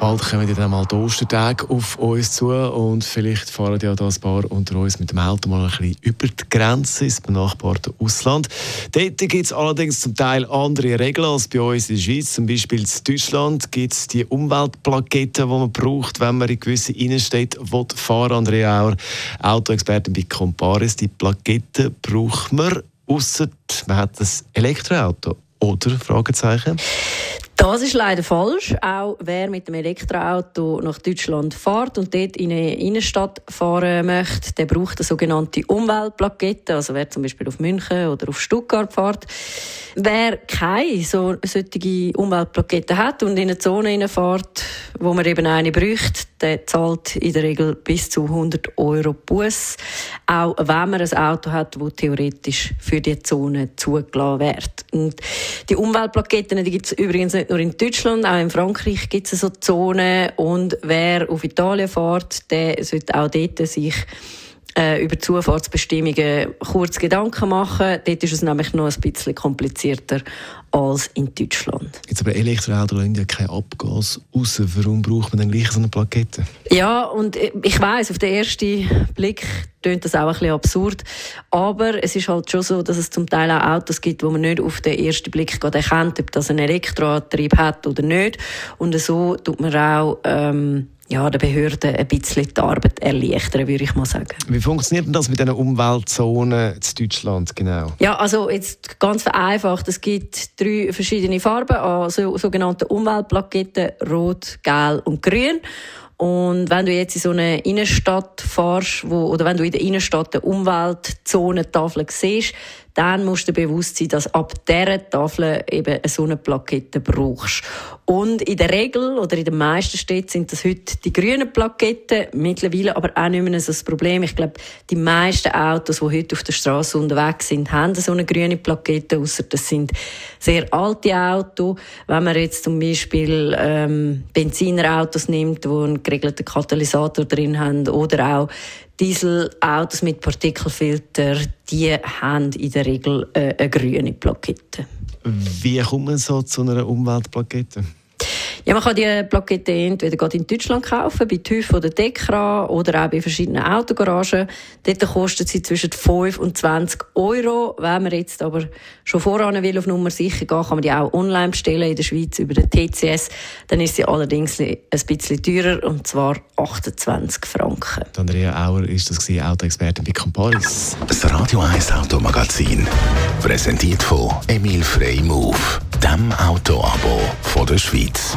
Bald kommen dann mal die Ostertage auf uns zu und vielleicht fahren ja da ein paar unter uns mit dem Auto mal ein bisschen über die Grenze ins benachbarte Ausland. Dort gibt es allerdings zum Teil andere Regeln als bei uns in der Schweiz. Zum Beispiel in Deutschland gibt es die Umweltplaketten, die man braucht, wenn man in gewisse Innenstädte fahren will. Andrea Auer, Autoexpertin bei Comparis. Die Plaketten braucht man, außer man hat ein Elektroauto. Oder? Fragezeichen. Das ist leider falsch. Auch wer mit dem Elektroauto nach Deutschland fährt und dort in eine Innenstadt fahren möchte, der braucht eine sogenannte Umweltplakette. Also wer zum Beispiel auf München oder auf Stuttgart fährt. Wer keine so, solche Umweltplakette hat und in eine Zone fährt, wo man eben eine bräuchte, der zahlt in der Regel bis zu 100 Euro Bus. Auch wenn man ein Auto hat, das theoretisch für die Zone zugelassen wird. Und die Umweltplaketten gibt es übrigens nicht nur in Deutschland, auch in Frankreich gibt es so Zonen. Und wer auf Italien fährt, der sollte auch dort sich äh, über Zufahrtsbestimmungen kurz Gedanken machen. Dort ist es nämlich noch ein bisschen komplizierter als in Deutschland. Jetzt aber Elektroautos lassen ja kein Abgas raus. Warum braucht man dann gleich so eine Plakette? Ja, und ich weiß auf den ersten Blick tönt das auch ein bisschen absurd. Aber es ist halt schon so, dass es zum Teil auch Autos gibt, wo man nicht auf den ersten Blick gerade erkennt, ob das einen Elektroantrieb hat oder nicht. Und so tut man auch ähm, ja, der Behörden ein bisschen die Arbeit erleichtern, würde ich mal sagen. Wie funktioniert denn das mit diesen Umweltzonen in Deutschland genau? Ja, also jetzt ganz vereinfacht. Es gibt drei verschiedene Farben, also sogenannte Umweltplaketten, rot, gelb und grün. Und wenn du jetzt in so eine Innenstadt fährst, wo, oder wenn du in der Innenstadt eine Umweltzonentafel siehst, dann musst du bewusst sein, dass ab dieser Tafel eben so eine Plakette brauchst. Und in der Regel oder in den meisten Städten sind das heute die grünen Plaketten, mittlerweile aber auch nicht mehr so das Problem. Ich glaube, die meisten Autos, die heute auf der Straße unterwegs sind, haben so eine grüne Plakette, außer das sind sehr alte Autos. Wenn man jetzt zum Beispiel ähm, Benzinerautos nimmt, die einen geregelten Katalysator drin haben, oder auch Dieselautos mit Partikelfilter, die haben in der Regel äh, eine grüne Plakette. Wie kommt man so zu einer Umweltplakette? Ja, man kann die Plakette entweder gerade in Deutschland kaufen, bei TÜV oder Dekra oder auch bei verschiedenen Autogaragen. Dort kostet sie zwischen 5 und 20 Euro. Wenn man jetzt aber schon voran will, auf Nummer sicher gehen, kann man die auch online bestellen in der Schweiz über den TCS. Dann ist sie allerdings ein bisschen teurer, und zwar 28 Franken. Andrea Auer ist das Autoexpertin bei Comparis. Das Radio 1 Automagazin, präsentiert von Emil Frey Move, dem Autoabo von der Schweiz.